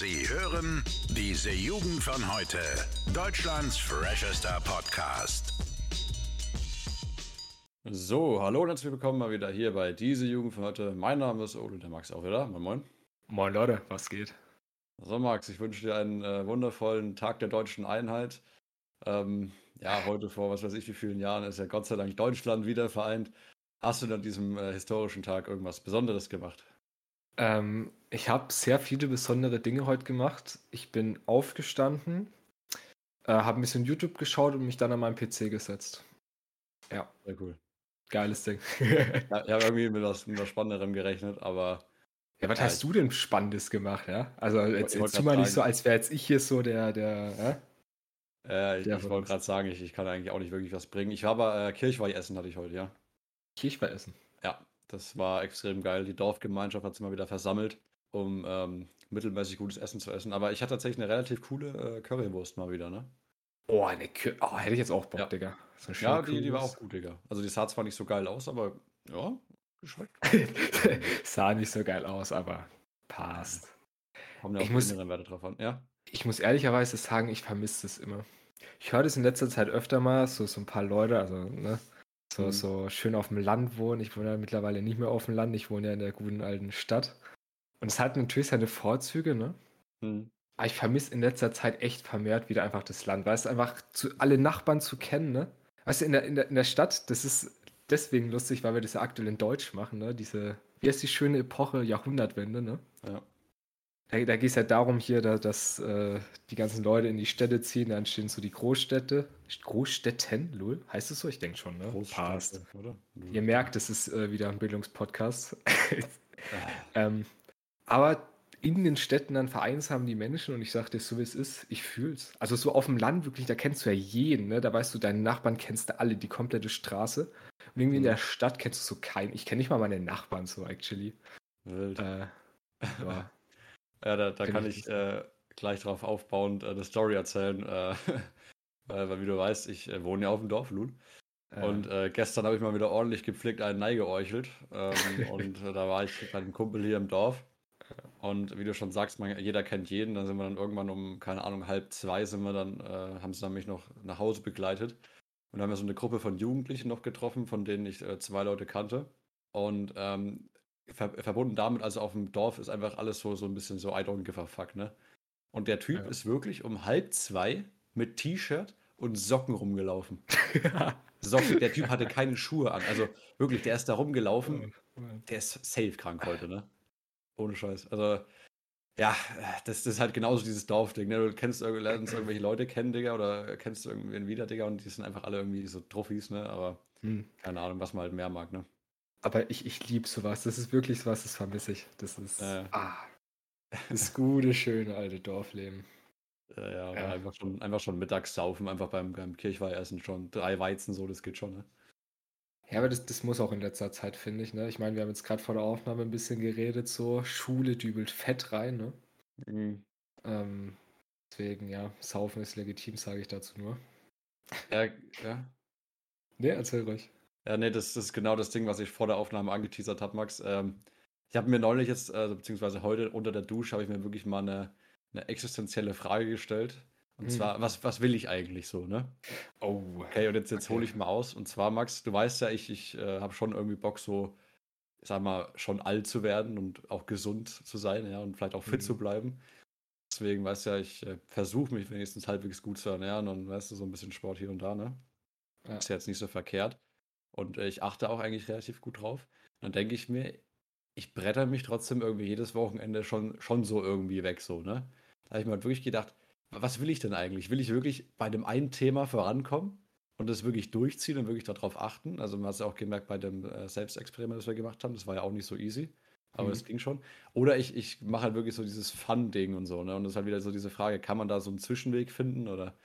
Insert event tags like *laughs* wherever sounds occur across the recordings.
Sie hören diese Jugend von heute. Deutschlands freshester Podcast. So, hallo und herzlich willkommen mal wieder hier bei diese Jugend von heute. Mein Name ist Ole, der Max auch wieder. Moin, moin. Moin Leute, was geht? So, Max, ich wünsche dir einen äh, wundervollen Tag der deutschen Einheit. Ähm, ja, heute vor was weiß ich wie vielen Jahren ist ja Gott sei Dank Deutschland wieder vereint. Hast du an diesem äh, historischen Tag irgendwas Besonderes gemacht? Ähm, ich habe sehr viele besondere Dinge heute gemacht. Ich bin aufgestanden, äh, habe ein bisschen YouTube geschaut und mich dann an meinen PC gesetzt. Ja. Sehr cool. Geiles Ding. ja, ich habe irgendwie mit was, mit was Spannenderem gerechnet, aber. Ja, was ja, hast du denn Spannendes gemacht, ja? Also jetzt, jetzt tu mal nicht so, als wäre jetzt ich hier so der, der, ja? Äh, ich, ich wollte gerade sagen, ich, ich kann eigentlich auch nicht wirklich was bringen. Ich war aber äh, Kirchweih essen hatte ich heute, ja. Kirchweih essen? Ja, das war extrem geil. Die Dorfgemeinschaft hat sich mal wieder versammelt, um ähm, mittelmäßig gutes Essen zu essen. Aber ich hatte tatsächlich eine relativ coole äh, Currywurst mal wieder, ne? Oh, eine Kür oh, hätte ich jetzt auch Bock, ja. Digga. So ja, die, die, war auch gut, Digga. Also die sah zwar nicht so geil aus, aber ja, geschmeckt. *laughs* sah nicht so geil aus, aber passt. Kommen ja auch ich muss, Werte drauf an, ja? Ich muss ehrlicherweise sagen, ich vermisse es immer. Ich höre das in letzter Zeit öfter mal, so, so ein paar Leute, also, ne, so, mhm. so schön auf dem Land wohnen. Ich wohne ja mittlerweile nicht mehr auf dem Land, ich wohne ja in der guten alten Stadt. Und es hat natürlich seine Vorzüge, ne? Mhm. Aber ich vermisse in letzter Zeit echt vermehrt wieder einfach das Land. Weißt du, einfach zu, alle Nachbarn zu kennen, ne? Weißt du, in der, in, der, in der Stadt, das ist deswegen lustig, weil wir das ja aktuell in Deutsch machen, ne? Diese, wie heißt die schöne Epoche, Jahrhundertwende, ne? Ja. Da, da geht es ja darum hier, da, dass äh, die ganzen Leute in die Städte ziehen, dann stehen so die Großstädte. Großstädten, Lul? Heißt es so? Ich denke schon, ne? Passt. oder? Ihr merkt, es ist äh, wieder ein Bildungspodcast. *laughs* ähm, aber in den Städten dann vereinshaben die Menschen und ich sage dir so, wie es ist, ich fühl's. Also so auf dem Land wirklich, da kennst du ja jeden, ne? Da weißt du, deinen Nachbarn kennst du alle, die komplette Straße. Und irgendwie mhm. in der Stadt kennst du so keinen. Ich kenne nicht mal meine Nachbarn so, actually. Wild. Äh, *laughs* ja. Ja, da, da kann ich, äh, gleich drauf aufbauend äh, eine Story erzählen. *laughs* Äh, weil, wie du weißt, ich äh, wohne ja auf dem Dorf, Lul. Und äh, gestern habe ich mal wieder ordentlich gepflegt einen Nei geäuchelt. Ähm, *laughs* und äh, da war ich bei einem Kumpel hier im Dorf. Und wie du schon sagst, man, jeder kennt jeden. Dann sind wir dann irgendwann um, keine Ahnung, halb zwei sind wir dann, äh, haben sie dann mich noch nach Hause begleitet. Und dann haben wir so eine Gruppe von Jugendlichen noch getroffen, von denen ich äh, zwei Leute kannte. Und ähm, ver verbunden damit, also auf dem Dorf ist einfach alles so, so ein bisschen so I don't give a fuck, ne? Und der Typ ja. ist wirklich um halb zwei mit T-Shirt und Socken rumgelaufen. *laughs* Socken, der Typ hatte keine Schuhe an. Also wirklich, der ist da rumgelaufen. Der ist safe krank heute, ne? Ohne Scheiß. Also, ja, das, das ist halt genauso dieses Dorfding. Ne? Du kennst lernst irgendwelche Leute kennen, Digga, oder kennst du irgendwen wieder, Digga, und die sind einfach alle irgendwie so Trophys, ne? Aber hm. keine Ahnung, was man halt mehr mag, ne? Aber ich, ich liebe sowas. Das ist wirklich sowas, das vermisse ich. Das ist äh. ah, das gute, schöne alte Dorfleben. Ja, ja, ja. Einfach, schon, einfach schon mittags saufen, einfach beim, beim Kirchweihessen schon. Drei Weizen, so, das geht schon, ne? Ja, aber das, das muss auch in letzter Zeit, finde ich, ne? Ich meine, wir haben jetzt gerade vor der Aufnahme ein bisschen geredet, so Schule dübelt fett rein, ne? Mhm. Ähm, deswegen, ja, saufen ist legitim, sage ich dazu nur. Ja, ja. Ne, erzähl ruhig. Ja, nee, das, ist genau das Ding, was ich vor der Aufnahme angeteasert habe, Max. Ähm, ich habe mir neulich jetzt, also, beziehungsweise heute unter der Dusche, habe ich mir wirklich mal eine, eine existenzielle Frage gestellt. Und hm. zwar, was, was will ich eigentlich so, ne? Oh. Okay, und jetzt, jetzt okay. hole ich mal aus. Und zwar, Max, du weißt ja, ich, ich äh, habe schon irgendwie Bock, so, sag mal, schon alt zu werden und auch gesund zu sein, ja, und vielleicht auch fit hm. zu bleiben. Deswegen, weißt du ja, ich äh, versuche mich wenigstens halbwegs gut zu ernähren und weißt du, so ein bisschen Sport hier und da, ne? Ja. Ist ja jetzt nicht so verkehrt. Und äh, ich achte auch eigentlich relativ gut drauf. Dann denke ich mir, ich bretter mich trotzdem irgendwie jedes Wochenende schon, schon so irgendwie weg, so, ne? Da habe ich mir halt wirklich gedacht, was will ich denn eigentlich? Will ich wirklich bei dem einen Thema vorankommen und das wirklich durchziehen und wirklich darauf achten? Also man hat es ja auch gemerkt bei dem äh, Selbstexperiment, das wir gemacht haben, das war ja auch nicht so easy, aber es mhm. ging schon. Oder ich, ich mache halt wirklich so dieses Fun-Ding und so, ne? Und das ist halt wieder so diese Frage, kann man da so einen Zwischenweg finden oder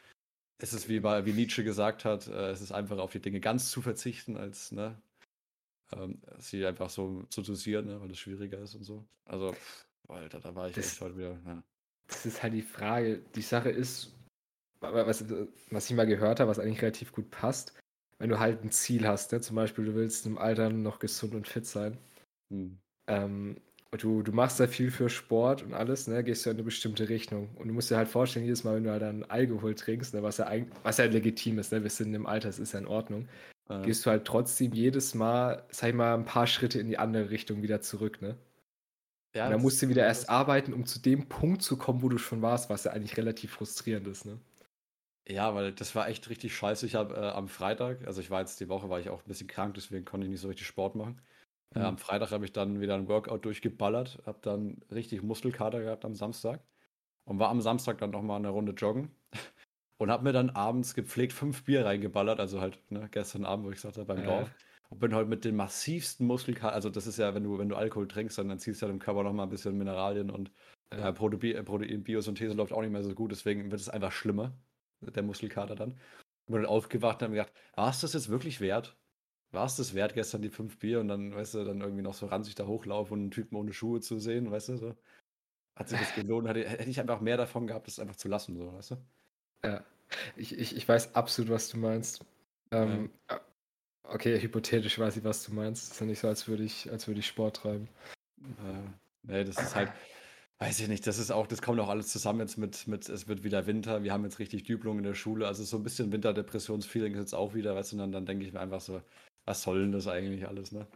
es ist wie, wie Nietzsche gesagt hat, äh, es ist einfacher auf die Dinge ganz zu verzichten, als ne, ähm, sie einfach so zu dosieren, ne, weil es schwieriger ist und so. Also, Alter, da war ich das, echt heute wieder. Ja. Das ist halt die Frage. Die Sache ist, was, was ich mal gehört habe, was eigentlich relativ gut passt, wenn du halt ein Ziel hast, ne? zum Beispiel, du willst im Alter noch gesund und fit sein. Hm. Ähm, du, du machst da viel für Sport und alles, ne, gehst du in eine bestimmte Richtung. Und du musst dir halt vorstellen, jedes Mal, wenn du halt dann Alkohol trinkst, ne, was ja was ja legitim ist, ne, wir sind im Alter, das ist ja in Ordnung, ja. gehst du halt trotzdem jedes Mal, sag ich mal, ein paar Schritte in die andere Richtung wieder zurück, ne? Ja, und dann musst du wieder erst arbeiten, um zu dem Punkt zu kommen, wo du schon warst, was ja eigentlich relativ frustrierend ist, ne? Ja, weil das war echt richtig scheiße. Ich habe äh, am Freitag, also ich war jetzt die Woche, war ich auch ein bisschen krank, deswegen konnte ich nicht so richtig Sport machen. Äh, mhm. am Freitag habe ich dann wieder ein Workout durchgeballert, habe dann richtig Muskelkater gehabt am Samstag und war am Samstag dann nochmal eine Runde joggen *laughs* und habe mir dann abends gepflegt fünf Bier reingeballert, also halt ne, gestern Abend, wo ich gesagt habe, beim äh. Dorf. Und bin heute mit den massivsten Muskelkater, also das ist ja, wenn du, wenn du Alkohol trinkst, dann, dann ziehst du ja dem Körper nochmal ein bisschen Mineralien und äh, Protein, Protein, Biosynthese läuft auch nicht mehr so gut, deswegen wird es einfach schlimmer der Muskelkater dann. Und bin dann aufgewacht und habe gedacht, war es das jetzt wirklich wert? War es das wert, gestern die fünf Bier und dann, weißt du, dann irgendwie noch so ranzig da hochlaufen und einen Typen ohne Schuhe zu sehen, weißt du, so. Hat sich das *laughs* gelohnt? Hätte, hätte ich einfach mehr davon gehabt, das einfach zu lassen, so, weißt du? Ja, ich, ich, ich weiß absolut, was du meinst. Ähm, ja. Okay, hypothetisch weiß ich, was du meinst. Es ist ja nicht so, als würde ich, als würde ich Sport treiben. Äh, nee, das ist halt, Weiß ich nicht, das ist auch, das kommt auch alles zusammen jetzt mit, mit, es wird wieder Winter, wir haben jetzt richtig Düblung in der Schule, also so ein bisschen Winterdepressionsfeeling ist jetzt auch wieder, weißt du, und dann, dann denke ich mir einfach so, was soll denn das eigentlich alles, ne?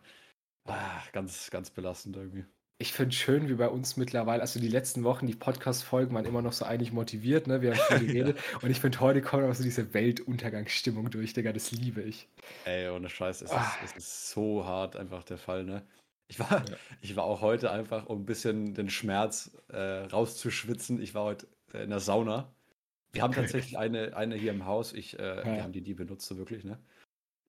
Ah, ganz, ganz belastend irgendwie. Ich finde schön, wie bei uns mittlerweile, also die letzten Wochen, die Podcast-Folgen waren immer noch so eigentlich motiviert, ne? Wir haben viel *laughs* geredet. ja. Und ich finde, heute kommt auch so diese Weltuntergangsstimmung durch, Digga, das liebe ich. Ey, ohne Scheiß, es, ah. ist, es ist so hart einfach der Fall, ne? Ich war, ja. ich war auch heute einfach, um ein bisschen den Schmerz äh, rauszuschwitzen. Ich war heute äh, in der Sauna. Wir haben tatsächlich eine, eine hier im Haus. Ich, äh, ja. Wir haben die, die benutzt so wirklich, ne?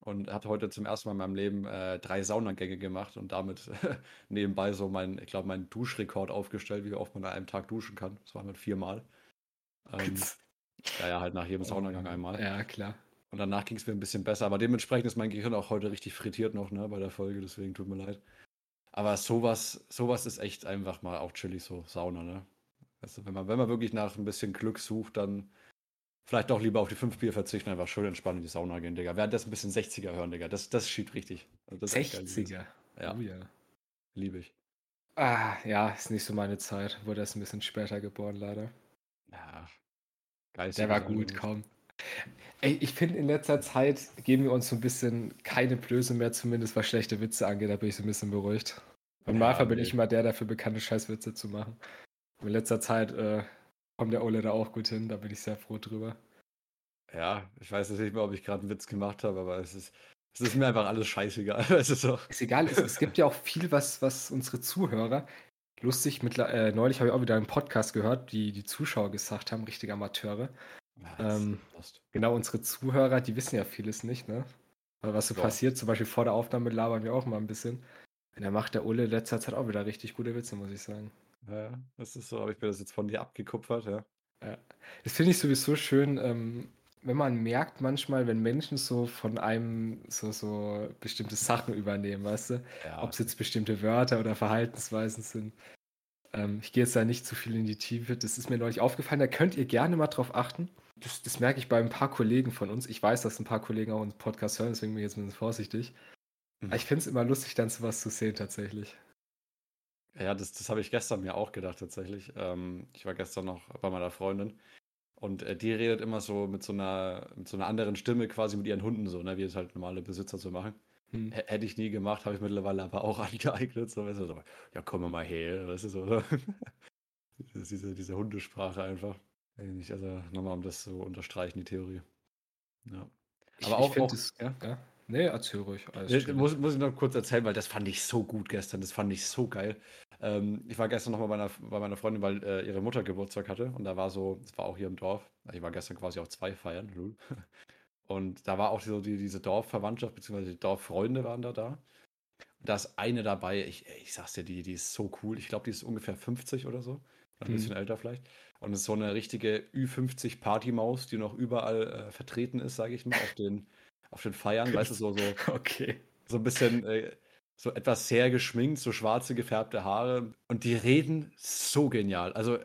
Und habe heute zum ersten Mal in meinem Leben äh, drei Saunagänge gemacht und damit *laughs* nebenbei so mein, ich glaube, meinen Duschrekord aufgestellt, wie oft man an einem Tag duschen kann. Das war mit viermal. Ähm, ja, ja, halt nach jedem Saunagang einmal. Ja, klar. Und danach ging es mir ein bisschen besser. Aber dementsprechend ist mein Gehirn auch heute richtig frittiert noch, ne, bei der Folge. Deswegen tut mir leid. Aber sowas, sowas ist echt einfach mal auch chillig, so Sauna, ne? Also wenn man, wenn man wirklich nach ein bisschen Glück sucht, dann vielleicht doch lieber auf die fünf Bier verzichten, einfach schön entspannt in die Sauna gehen, Digga. Währenddessen ein bisschen 60er hören, Digga. Das, das schiebt richtig. Also 60er? Ja. Oh, ja. Liebe ich. Ah, ja, ist nicht so meine Zeit. Wurde erst ein bisschen später geboren, leider. Ja. Geil. Der war gut, komm. Ey, ich finde, in letzter Zeit geben wir uns so ein bisschen keine Blöße mehr, zumindest was schlechte Witze angeht. Da bin ich so ein bisschen beruhigt. Normalfall ja, bin ich immer der dafür bekannte Scheißwitze zu machen. Und in letzter Zeit äh, kommt der Ole da auch gut hin, da bin ich sehr froh drüber. Ja, ich weiß jetzt nicht mehr, ob ich gerade einen Witz gemacht habe, aber es ist, es ist mir einfach alles scheißegal. es ist, auch ist egal, es, es, gibt ja auch viel, was, was unsere Zuhörer, lustig, mit, äh, neulich habe ich auch wieder einen Podcast gehört, die die Zuschauer gesagt haben, richtige Amateure. Ähm, genau, unsere Zuhörer, die wissen ja vieles nicht, ne? Weil was so ja. passiert, zum Beispiel vor der Aufnahme labern wir auch mal ein bisschen. Und da macht der in letzter Zeit auch wieder richtig gute Witze, muss ich sagen. Ja, das ist so, aber ich mir das jetzt von dir abgekupfert, ja. ja. Das finde ich sowieso schön, ähm, wenn man merkt manchmal, wenn Menschen so von einem so, so bestimmte Sachen übernehmen, weißt du? Ja. Ob es jetzt bestimmte Wörter oder Verhaltensweisen sind. Ähm, ich gehe jetzt da nicht zu viel in die Tiefe. Das ist mir neulich aufgefallen. Da könnt ihr gerne mal drauf achten. Das, das merke ich bei ein paar Kollegen von uns. Ich weiß, dass ein paar Kollegen auch unseren Podcast hören, deswegen bin ich jetzt ein bisschen vorsichtig. Mhm. Aber ich finde es immer lustig, dann sowas zu sehen, tatsächlich. Ja, das, das habe ich gestern mir auch gedacht, tatsächlich. Ähm, ich war gestern noch bei meiner Freundin und äh, die redet immer so mit so einer mit so einer anderen Stimme quasi mit ihren Hunden so, ne, wie es halt normale Besitzer so machen. Hm. Hätte ich nie gemacht, habe ich mittlerweile aber auch *laughs* angeeignet. So, weißt du, so, ja, komm mal her, weißt du, so. *laughs* diese, diese Hundesprache einfach. Also nochmal, um das zu unterstreichen, die Theorie. Ja. Aber ich, auch, ich auch das, ja, ja. Nee, erzähl ruhig. Nee, muss, muss ich noch kurz erzählen, weil das fand ich so gut gestern. Das fand ich so geil. Ähm, ich war gestern nochmal bei, einer, bei meiner Freundin, weil äh, ihre Mutter Geburtstag hatte. Und da war so, es war auch hier im Dorf. Ich war gestern quasi auf zwei Feiern. *laughs* Und da war auch so die, diese Dorfverwandtschaft, beziehungsweise die Dorffreunde waren da da. Da ist eine dabei, ich, ich sag's dir, die, die ist so cool. Ich glaube, die ist ungefähr 50 oder so. Ein hm. bisschen älter vielleicht. Und ist so eine richtige Ü50 Partymaus, die noch überall äh, vertreten ist, sage ich mal, auf den, auf den Feiern. weißt du, so, so, *laughs* okay. so ein bisschen, äh, so etwas sehr geschminkt, so schwarze gefärbte Haare. Und die reden so genial. Also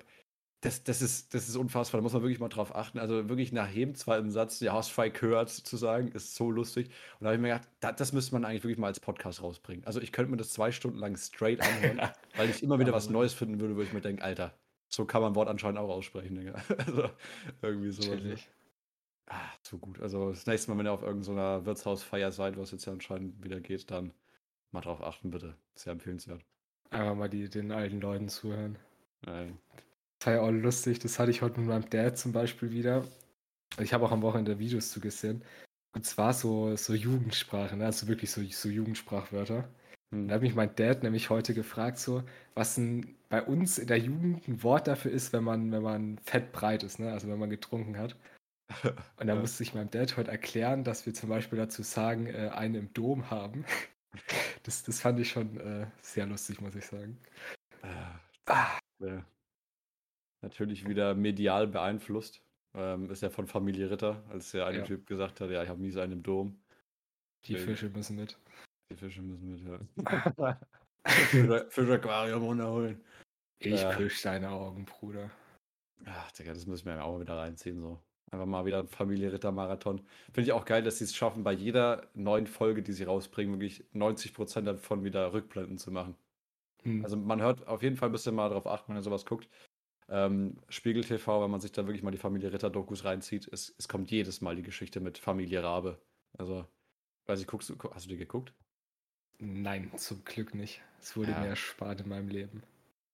das, das, ist, das ist unfassbar, da muss man wirklich mal drauf achten. Also wirklich nach jedem zweiten Satz, ja, hast Fight gehört, zu sagen, ist so lustig. Und da habe ich mir gedacht, das, das müsste man eigentlich wirklich mal als Podcast rausbringen. Also ich könnte mir das zwei Stunden lang straight anhören, *laughs* weil ich immer wieder was Neues finden würde, wo ich mir denke, Alter, so kann man Wort anscheinend auch aussprechen, Digga. *laughs* Also irgendwie sowas. Ah, so gut. Also das nächste Mal, wenn ihr auf irgendeiner Wirtshausfeier seid, was jetzt ja anscheinend wieder geht, dann mal drauf achten, bitte. Sehr empfehlenswert. Einfach mal die, den alten Leuten zuhören. Nein. Das war ja auch lustig, das hatte ich heute mit meinem Dad zum Beispiel wieder. Ich habe auch am Wochenende Videos zugesehen. Und zwar so, so Jugendsprache, ne? also wirklich so, so Jugendsprachwörter. Hm. Da hat mich mein Dad nämlich heute gefragt, so, was ein, bei uns in der Jugend ein Wort dafür ist, wenn man, wenn man fettbreit ist, ne? also wenn man getrunken hat. *laughs* Und da ja. musste ich meinem Dad heute erklären, dass wir zum Beispiel dazu sagen, äh, einen im Dom haben. *laughs* Das, das fand ich schon äh, sehr lustig, muss ich sagen. Ah. ah. Ja. Natürlich wieder medial beeinflusst. Ähm, ist ja von Familie Ritter, als der eine ja. Typ gesagt hat, ja, ich habe nie so einen im Dom. Die Fische müssen mit. Die Fische müssen mit, ja. *laughs* Fischaquarium runterholen. Ich äh, deine Augen, Bruder. Ach, Digga, das müssen wir ja auch wieder reinziehen, so. Einfach mal wieder ein Familie-Ritter-Marathon. Finde ich auch geil, dass sie es schaffen, bei jeder neuen Folge, die sie rausbringen, wirklich 90% davon wieder Rückblenden zu machen. Hm. Also man hört auf jeden Fall ein bisschen mal darauf achten, wenn ihr sowas guckt. Ähm, Spiegel TV, wenn man sich da wirklich mal die Familie Ritter-Dokus reinzieht, es, es kommt jedes Mal die Geschichte mit Familie Rabe. Also, weiß ich, guckst du, hast du die geguckt? Nein, zum Glück nicht. Es wurde ja. mir erspart in meinem Leben.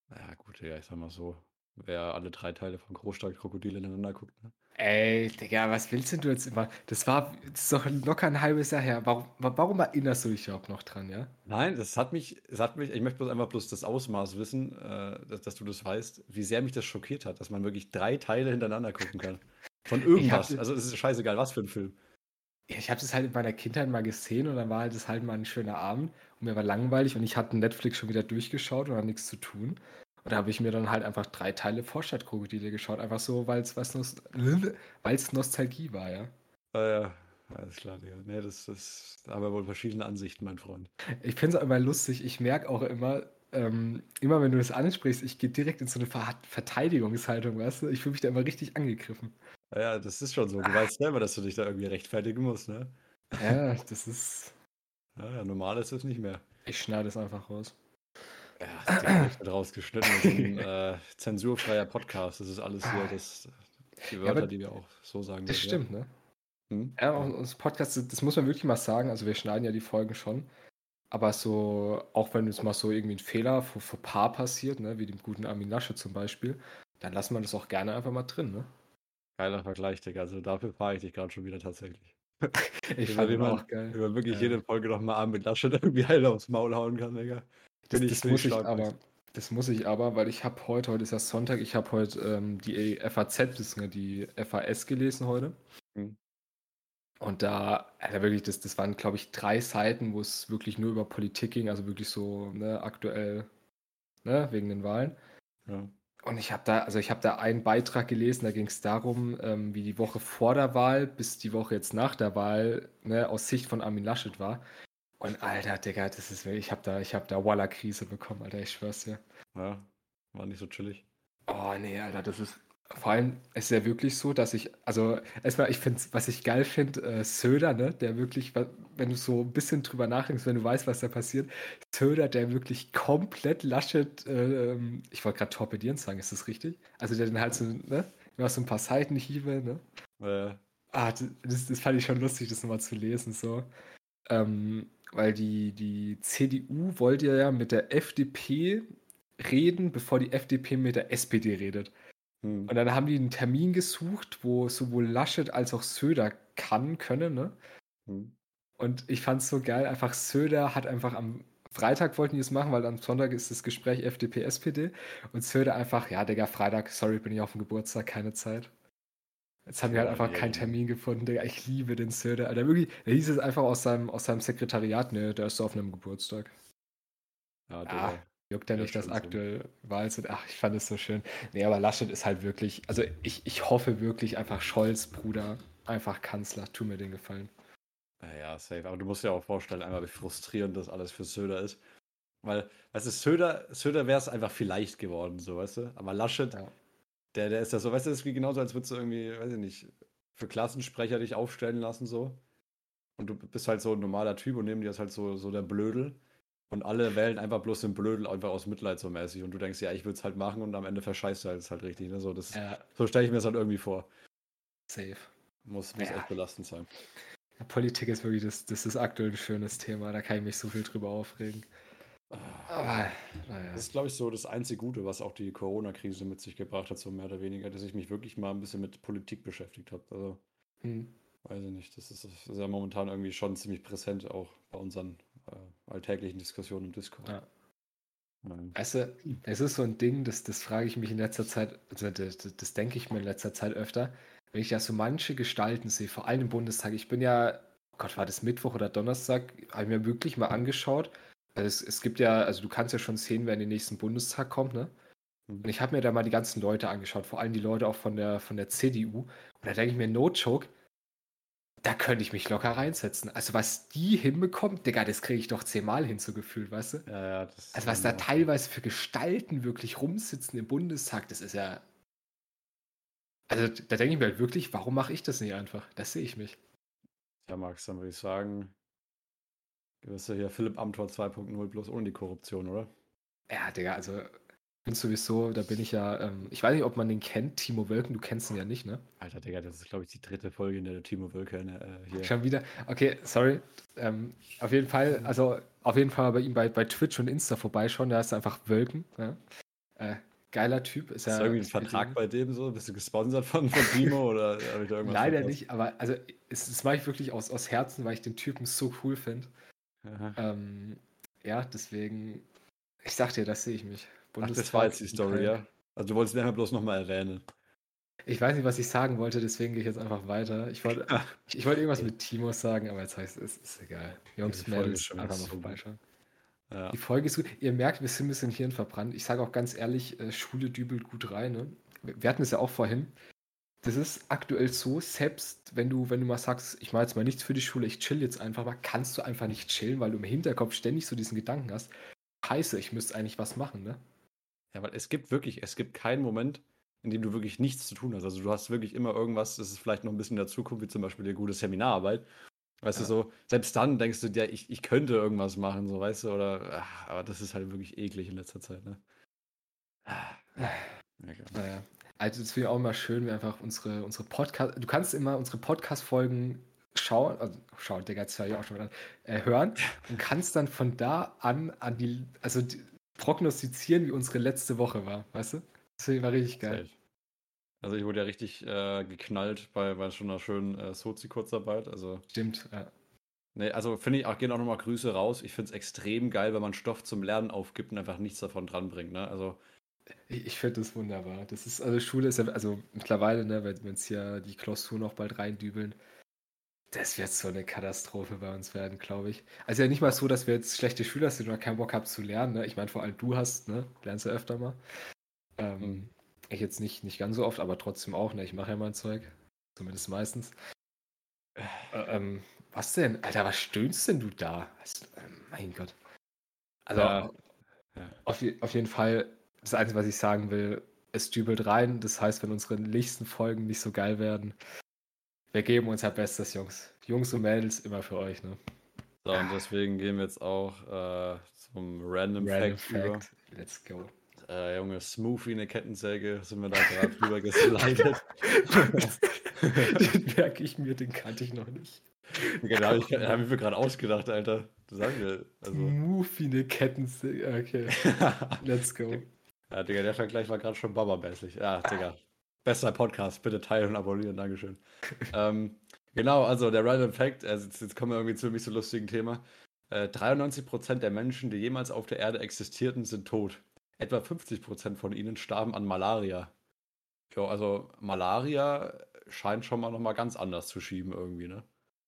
Ja, gut, ja, ich sag mal so. Wer alle drei Teile von Großstadtkrokodil ineinander guckt, ne? Ey, Digga, was willst denn du jetzt immer? Das war das ist doch locker ein halbes Jahr her. Warum, warum erinnerst du dich überhaupt noch dran, ja? Nein, das hat mich, das hat mich, ich möchte bloß einfach bloß das Ausmaß wissen, äh, dass, dass, du das weißt, wie sehr mich das schockiert hat, dass man wirklich drei Teile hintereinander gucken kann. Von *laughs* irgendwas. also es ist scheißegal, was für ein Film. Ja, ich habe das halt in meiner Kindheit mal gesehen und dann war halt das halt mal ein schöner Abend und mir war langweilig und ich hatte Netflix schon wieder durchgeschaut und hatte nichts zu tun. Und da habe ich mir dann halt einfach drei Teile Vorstadtkrokodile geschaut, einfach so, weil es Nost *laughs* Nostalgie war, ja. Ah, ja, alles klar, Digga. Nee, das, das haben wir wohl verschiedene Ansichten, mein Freund. Ich finde es immer lustig, ich merke auch immer, ähm, immer wenn du das ansprichst, ich gehe direkt in so eine Ver Verteidigungshaltung, weißt du? Ich fühle mich da immer richtig angegriffen. Ja, das ist schon so. Du ah. weißt selber, dass du dich da irgendwie rechtfertigen musst, ne? Ja, das ist. Ja, ja normal ist es nicht mehr. Ich schneide es einfach raus. Das wird rausgeschnitten. Das ist ein äh, zensurfreier Podcast. Das ist alles hier, das, die Wörter, ja, die wir auch so sagen. Das stimmt, ja. ne? Hm? Ja, unser Podcast, das muss man wirklich mal sagen. Also, wir schneiden ja die Folgen schon. Aber so, auch wenn jetzt mal so irgendwie ein Fehler vor, vor Paar passiert, ne, wie dem guten Armin Lasche zum Beispiel, dann lassen wir das auch gerne einfach mal drin, ne? Geiler Vergleich, Digga. Also dafür fahre ich dich gerade schon wieder tatsächlich. *laughs* ich fand ihn auch geil. Über wirklich ja. jede Folge nochmal Armin Laschet *laughs* irgendwie heil aufs Maul hauen kann, Digga. Das, das muss ich aber, das muss ich aber, weil ich habe heute, heute ist ja Sonntag, ich habe heute ähm, die FAZ, die FAS gelesen heute. Mhm. Und da, also wirklich, das, das waren, glaube ich, drei Seiten, wo es wirklich nur über Politik ging, also wirklich so ne, aktuell, ne, wegen den Wahlen. Ja. Und ich habe da, also ich habe da einen Beitrag gelesen, da ging es darum, ähm, wie die Woche vor der Wahl bis die Woche jetzt nach der Wahl ne, aus Sicht von Armin Laschet war. Und Alter, Digga, das ist ich habe da, ich habe da Walla-Krise bekommen, Alter, ich schwör's dir. Ja, war nicht so chillig. Oh nee, Alter, das ist. Vor allem ist es ja wirklich so, dass ich, also erstmal, ich finde, was ich geil finde, äh, Söder, ne, der wirklich, wenn du so ein bisschen drüber nachdenkst, wenn du weißt, was da passiert, Söder, der wirklich komplett Laschet, äh, ich wollte gerade torpedieren sagen, ist das richtig? Also der dann halt so, ne, du hast so ein paar Seitenhiebe, ne? Ja. Ah, das, das fand ich schon lustig, das nochmal zu lesen, so. Ähm, weil die, die CDU wollte ja mit der FDP reden, bevor die FDP mit der SPD redet. Hm. Und dann haben die einen Termin gesucht, wo sowohl Laschet als auch Söder kann können, ne? Hm. Und ich fand es so geil, einfach Söder hat einfach am Freitag wollten die es machen, weil am Sonntag ist das Gespräch FDP, SPD. Und Söder einfach, ja, Digga, Freitag, sorry, bin ich auf dem Geburtstag, keine Zeit. Jetzt haben wir halt einfach keinen Termin gefunden, Digga. Ich liebe den Söder. Alter, wirklich, er hieß es einfach aus seinem, aus seinem Sekretariat, ne, der ist so auf einem Geburtstag. Ja, der, ah, juckt ja nicht, dass aktuell Wahl sind. Ach, ich fand es so schön. Nee, aber Laschet ist halt wirklich, also ich, ich hoffe wirklich einfach Scholz, Bruder, einfach Kanzler. Tu mir den Gefallen. Ja, safe. Aber du musst dir auch vorstellen, einmal wie frustrierend das alles für Söder ist. Weil, weißt du, Söder, Söder wäre es einfach vielleicht geworden, so, weißt du? Aber Laschet, ja Der, der ist ja so, weißt du, das ist wie genauso, als würdest du irgendwie, weiß ich nicht, für Klassensprecher dich aufstellen lassen, so. Und du bist halt so ein normaler Typ und neben dir ist halt so, so der Blödel. Und alle wählen einfach bloß den Blödel einfach aus Mitleid so mäßig. Und du denkst, ja, ich würde es halt machen und am Ende verscheißt du halt, ist halt richtig. Ne? So, das, Ja, so stelle ich mir das halt irgendwie vor. safe. Muss, muss Ja. echt belastend sein. Politik ist wirklich das, das ist aktuell ein schönes Thema. Da kann ich mich so viel drüber aufregen. Aber, naja. Das ist, glaube ich, so das einzige Gute, was auch die Corona-Krise mit sich gebracht hat, so mehr oder weniger, dass ich mich wirklich mal ein bisschen mit Politik beschäftigt habe. Also, Hm. weiß ich nicht, das ist, das ist ja momentan irgendwie schon ziemlich präsent, auch bei unseren äh, alltäglichen Diskussionen im Discord. Ja. Weißt du, es ist so ein Ding, das, das frage ich mich in letzter Zeit, also das, das, das denke ich mir in letzter Zeit öfter, wenn ich ja so manche Gestalten sehe, vor allem im Bundestag. Ich bin ja, oh Gott, war das Mittwoch oder Donnerstag, habe ich mir wirklich mal angeschaut. Also es, es gibt ja, also du kannst ja schon sehen, wer in den nächsten Bundestag kommt, ne? Mhm. Und ich habe mir da mal die ganzen Leute angeschaut, vor allem die Leute auch von der, von der CDU. Und da denke ich mir, no joke, da könnte ich mich locker reinsetzen. Also was die hinbekommt, Digga, das kriege ich doch zehnmal hinzugefühlt, weißt du? ja, ja, das Also was da teilweise für Gestalten wirklich rumsitzen im Bundestag, das ist ja. Also da denke ich mir halt wirklich, warum mache ich das nicht einfach? Das sehe ich mich. Ja, Max, dann würde ich sagen, du ja hier Philipp Amthor 2.0 bloß ohne die Korruption, oder? Ja, Digga, also ich bin sowieso, da bin ich ja, ähm, ich weiß nicht, ob man den kennt, Timo Wölken, du kennst ihn ja nicht, ne? Alter, Digga, das ist, glaube ich, die dritte Folge, in der der Timo Wölke äh, hier. Schon wieder. Okay, sorry. Ähm, auf jeden Fall, also auf jeden Fall bei ihm bei, bei Twitch und Insta vorbeischauen, da ist einfach Wölken. Ja? Äh, geiler Typ. Ist Ist ja irgendwie ein Vertrag bei dem so? Bist du gesponsert von, von Timo *laughs* oder Leider verpasst? nicht, aber also es, das mache ich wirklich aus, aus Herzen, weil ich den Typen so cool finde. Ähm, ja, deswegen, ich sag dir, das sehe ich mich. Ach, das war jetzt die Story, ja? Also du wolltest einfach bloß nochmal erwähnen. Ich weiß nicht, was ich sagen wollte, deswegen gehe ich jetzt einfach weiter. Ich wollte, ich, ich wollte irgendwas mit Timo sagen, aber jetzt heißt es, ist egal. Jungs, die Folge Mädels, einfach mal vorbeischauen. Ja. Die Folge ist gut. Ihr merkt, wir sind ein bisschen Hirn verbrannt. Ich sage auch ganz ehrlich, äh, Schule dübelt gut rein. Ne? Wir hatten es ja auch vorhin. Das ist aktuell so, selbst wenn du, wenn du mal sagst, ich mache jetzt mal nichts für die Schule, ich chill jetzt einfach mal, kannst du einfach nicht chillen, weil du im Hinterkopf ständig so diesen Gedanken hast. Scheiße, ich müsste eigentlich was machen, ne? ja, weil es gibt wirklich, es gibt keinen Moment, in dem du wirklich nichts zu tun hast. Also du hast wirklich immer irgendwas, das ist vielleicht noch ein bisschen in der Zukunft, wie zum Beispiel eine gute Seminararbeit. Weißt Ja. du so, selbst dann denkst du dir, ich, ich könnte irgendwas machen, so weißt du, oder ach, aber das ist halt wirklich eklig in letzter Zeit, ne? Ah, Ja. Naja. Also es wäre auch immer schön, wenn einfach unsere, unsere Podcast, du kannst immer unsere Podcast-Folgen schauen, also schauen, Digga, jetzt höre ich auch schon wieder an, äh, hören und kannst dann von da an an die, also die, prognostizieren, wie unsere letzte Woche war, weißt du? Das war richtig geil. Also ich wurde ja richtig äh, geknallt bei, bei schon einer schönen äh, Sozi-Kurzarbeit. Also, Stimmt, ja. nee, also finde ich auch, gehen auch nochmal Grüße raus. Ich finde es extrem geil, wenn man Stoff zum Lernen aufgibt und einfach nichts davon dranbringt. Ne? Also, Ich, ich finde das wunderbar. Das ist, also Schule ist ja, also mittlerweile, ne, wenn es ja die Klausuren noch bald reindübeln, das wird so eine Katastrophe bei uns werden, glaube ich. Also ja nicht mal so, dass wir jetzt schlechte Schüler sind oder keinen Bock haben zu lernen. Ne? Ich meine, vor allem du hast, ne? Lernst ja öfter mal. Ähm, Mhm. Ich jetzt nicht, nicht ganz so oft, aber trotzdem auch, ne? Ich mache ja mein Zeug. Zumindest meistens. Äh, *sighs* ähm, was denn? Alter, was stöhnst denn du da? Was, mein Gott. Also, Ja. Auf, auf jeden Fall, das Einzige, was ich sagen will, es dübelt rein. Das heißt, wenn unsere nächsten Folgen nicht so geil werden, wir geben unser Bestes, Jungs. Jungs und Mädels, immer für euch, ne? so, und deswegen gehen wir jetzt auch äh, zum Random, Fact, über. Let's go. Äh, Junge, smooth wie eine Kettensäge sind wir da gerade drüber geslidet. *laughs* den merke ich mir, den kannte ich noch nicht. genau, hab ich, hab ich mir gerade ausgedacht, Alter. Das sagen wir. Also. Move wie eine Kettensäge. Okay, *laughs* let's go. Ja, Digga, der Vergleich war gerade schon babamäßig. Ja, Digga. Bester Podcast. Bitte teilen und abonnieren. Dankeschön. *laughs* ähm, genau, also der Random Fact. Also jetzt, jetzt kommen wir irgendwie zu einem nicht so lustigen Thema. Äh, 93% der Menschen, die jemals auf der Erde existierten, sind tot. Etwa 50% von ihnen starben an Malaria. Jo, also Malaria scheint schon mal nochmal ganz anders zu schieben irgendwie, ne?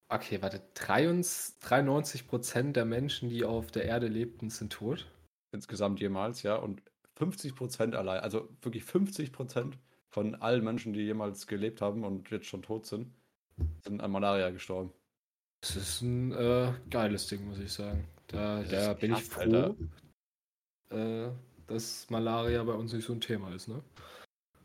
Okay, warte. 93 Prozent der Menschen, die auf der Erde lebten, sind tot. Insgesamt jemals, ja. Und 50% allein, also wirklich 50% von allen Menschen, die jemals gelebt haben und jetzt schon tot sind, sind an Malaria gestorben. Das ist ein äh, geiles Ding, muss ich sagen. Da, da bin ich krass, froh, äh, dass Malaria bei uns nicht so ein Thema ist, ne?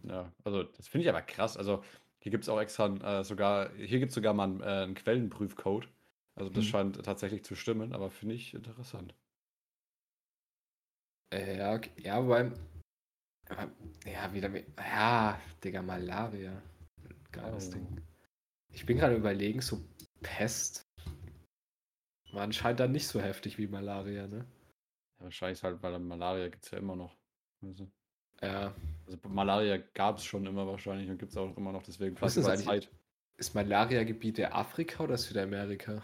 Ja, also das finde ich aber krass. Also hier gibt es auch extra äh, sogar, hier gibt es sogar mal einen, äh, einen Quellenprüfcode. Also das Hm. scheint tatsächlich zu stimmen, aber finde ich interessant. Äh, ja, okay. ja, wobei. Ja, wieder. Ja, Digga, Malaria. Geiles Oh. Ding. Ich bin gerade überlegen, so Pest war anscheinend dann nicht so heftig wie Malaria, ne? Ja, wahrscheinlich halt, weil Malaria gibt es ja immer noch. Also, Ja. also Malaria gab es schon immer wahrscheinlich und gibt es auch immer noch, deswegen eigentlich- Zeit. Ist Malaria-Gebiete Afrika oder Südamerika?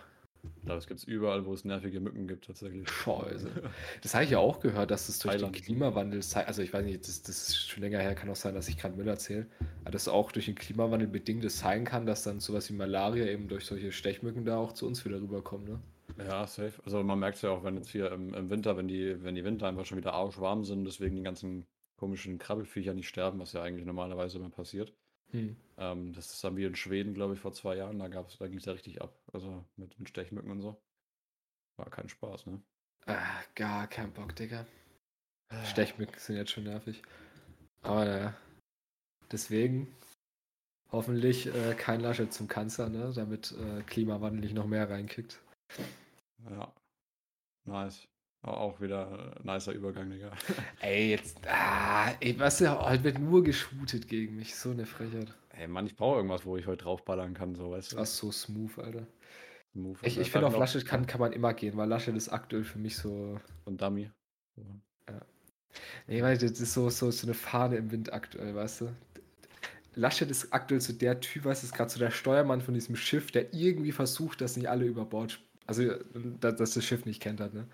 Ich glaube, es gibt es überall, wo es nervige Mücken gibt, tatsächlich. Scheiße. *laughs* Das habe ich ja auch gehört, dass es durch Thailand. den Klimawandel. Also ich weiß nicht, das, das ist schon länger her, kann auch sein, dass ich gerade Müll erzähle. Aber dass auch durch den Klimawandel bedingt es sein kann, dass dann sowas wie Malaria eben durch solche Stechmücken da auch zu uns wieder rüberkommt, ne? Ja, safe. Also man merkt es ja auch, wenn jetzt hier im, im Winter, wenn die, wenn die Winter einfach schon wieder arschwarm sind, deswegen die ganzen komischen Krabbelfiecher nicht sterben, was ja eigentlich normalerweise immer passiert. Hm. Ähm, das ist dann wie in Schweden, glaube ich, vor zwei Jahren. Da gab's, da ging es ja richtig ab. Also mit, mit Stechmücken und so. War kein Spaß, ne? Ah, gar kein Bock, Digga. Stechmücken sind jetzt schon nervig. Aber naja. Deswegen hoffentlich äh, kein Laschet zum Kanzler, ne? Damit äh, Klimawandel nicht noch mehr reinkickt. Ja. Nice. Auch wieder äh, nicer Übergang, Digga. *laughs* Ey, jetzt. Ah, ey, was ja, heute wird nur geshootet gegen mich. So eine Frechheit. Ey, Mann, ich brauche irgendwas, wo ich heute draufballern kann, so, weißt du? Das ist so smooth, Alter. Move. Ich, ich finde, auf Laschet kann, kann man immer gehen, weil Laschet ist aktuell für mich so. Und Dummy. So. Nee, weil das ist so, so, so eine Fahne im Wind aktuell, weißt du? Laschet ist aktuell so der Typ, weißt du, ist gerade so der Steuermann von diesem Schiff, der irgendwie versucht, dass nicht alle über Bord. Also, dass, dass das Schiff nicht kennt hat, ne?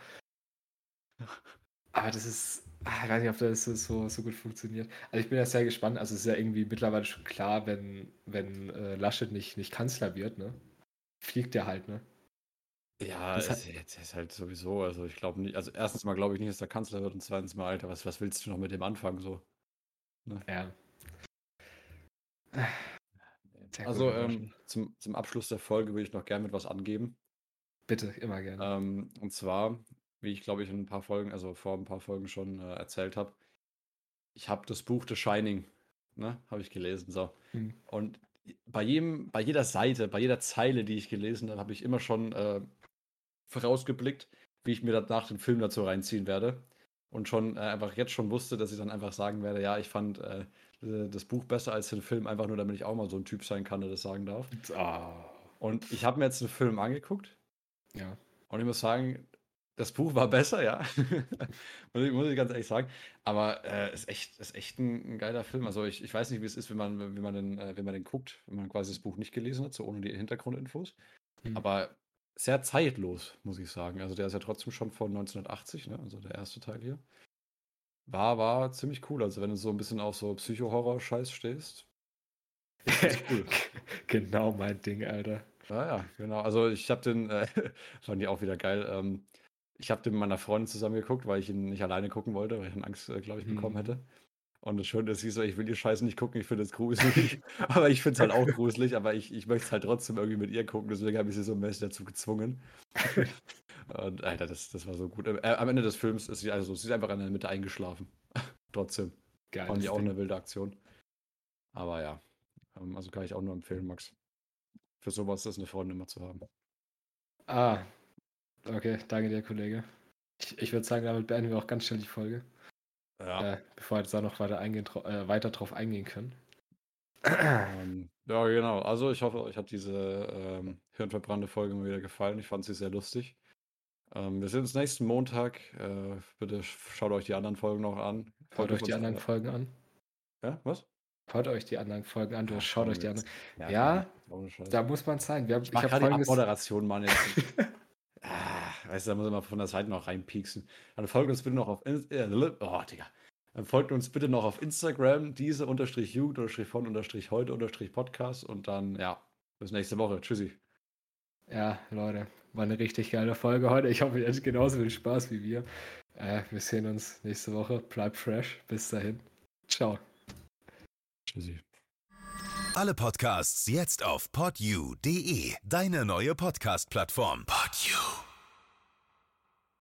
Aber das ist. ah, Ich weiß nicht, ob das so, so, gut funktioniert. Also, ich bin ja sehr gespannt. Also, es ist ja irgendwie mittlerweile schon klar, wenn, wenn äh, Laschet nicht, nicht Kanzler wird, ne? Fliegt der halt, ne? Ja, Das es, es ist halt sowieso, also ich glaube nicht, also erstens mal glaube ich nicht, dass der Kanzler wird und zweitens mal, Alter, was, was willst du noch mit dem anfangen, so? Ja. Sehr Also ähm, zum, zum Abschluss der Folge würde ich noch gerne mit was angeben. Bitte, immer gerne. Ähm, und zwar, wie ich glaube ich in ein paar Folgen, also vor ein paar Folgen schon äh, erzählt habe, ich habe das Buch The Shining, ne, habe ich gelesen, so. Hm. Und bei jedem, bei jeder Seite, bei jeder Zeile, die ich gelesen habe, habe ich immer schon äh, vorausgeblickt, wie ich mir danach den Film dazu reinziehen werde. Und schon äh, einfach jetzt schon wusste, dass ich dann einfach sagen werde, ja, ich fand äh, das Buch besser als den Film, einfach nur damit ich auch mal so ein Typ sein kann, der das sagen darf. Ah. Und ich habe mir jetzt den Film angeguckt Ja. und ich muss sagen, das Buch war besser, ja. *laughs* muss, ich, ganz ehrlich sagen. Aber äh, ist echt, ist echt ein, ein geiler Film. Also ich, ich weiß nicht, wie es ist, wenn man, wenn man den, äh, wenn man den guckt, wenn man quasi das Buch nicht gelesen hat, so ohne die Hintergrundinfos. Hm. Aber sehr zeitlos, muss ich sagen. Also der ist ja trotzdem schon von 1980, ne? Also der erste Teil hier. War, war ziemlich cool. Also wenn du so ein bisschen auf so Psycho-Horror-Scheiß stehst. ist *laughs* cool. genau mein Ding, Alter. Ja, ja, genau. Also ich habe den, äh, *laughs* fand ich auch wieder geil. Ähm, ich habe den mit meiner Freundin zusammen geguckt, weil ich ihn nicht alleine gucken wollte, weil ich dann Angst, äh, glaube ich, bekommen Mhm. hätte. Und das Schöne ist, sie so, ich will die Scheiße nicht gucken, ich finde es gruselig. *laughs* aber ich finde es halt auch *laughs* gruselig, aber ich, ich möchte es halt trotzdem irgendwie mit ihr gucken, deswegen habe ich sie so mäßig dazu gezwungen. *laughs* Und Alter, das, das war so gut. Äh, am Ende des Films ist sie also, sie ist einfach in der Mitte eingeschlafen. trotzdem. Geil. Fand ich auch eine wilde Aktion. Aber ja, ähm, also kann ich auch nur empfehlen, Max. Für sowas ist eine Freundin immer zu haben. Ah. Okay, danke dir, Kollege. Ich, ich würde sagen, damit beenden wir auch ganz schnell die Folge. Ja. Äh, bevor wir jetzt da noch weiter, eingehen, äh, weiter drauf eingehen können. Ähm, ja, genau. Also ich hoffe, euch hat diese ähm, hirnverbrannte Folge mal wieder gefallen. Ich fand sie sehr lustig. Ähm, wir sehen uns nächsten Montag. Äh, bitte schaut euch die anderen Folgen noch an. Folgt euch die anderen alle- Folgen an. Ja, was? Hört euch die anderen Folgen an. Du Ja, schaut euch die anderen. Ja, ohne Scheiß. Da muss man sein. Wir haben, ich ich habe folgendes. Abmoderation, Mann. Jetzt. *laughs* weißt du, da muss man von der Seite noch reinpieksen. Dann folgt uns bitte noch auf In äh, oh, Digga. Dann folgt uns bitte noch auf Instagram, diese unterstrich Jugend unterstrich von unterstrich heute unterstrich Podcast und dann, ja, bis nächste Woche. Tschüssi. Ja, Leute, war eine richtig geile Folge heute. Ich hoffe, ihr hattet genauso viel Spaß wie wir. Äh, wir sehen uns nächste Woche. Bleibt fresh. Bis dahin. Ciao. Tschüssi. Alle Podcasts jetzt auf podyou.de, deine neue Podcast-Plattform. Podyou.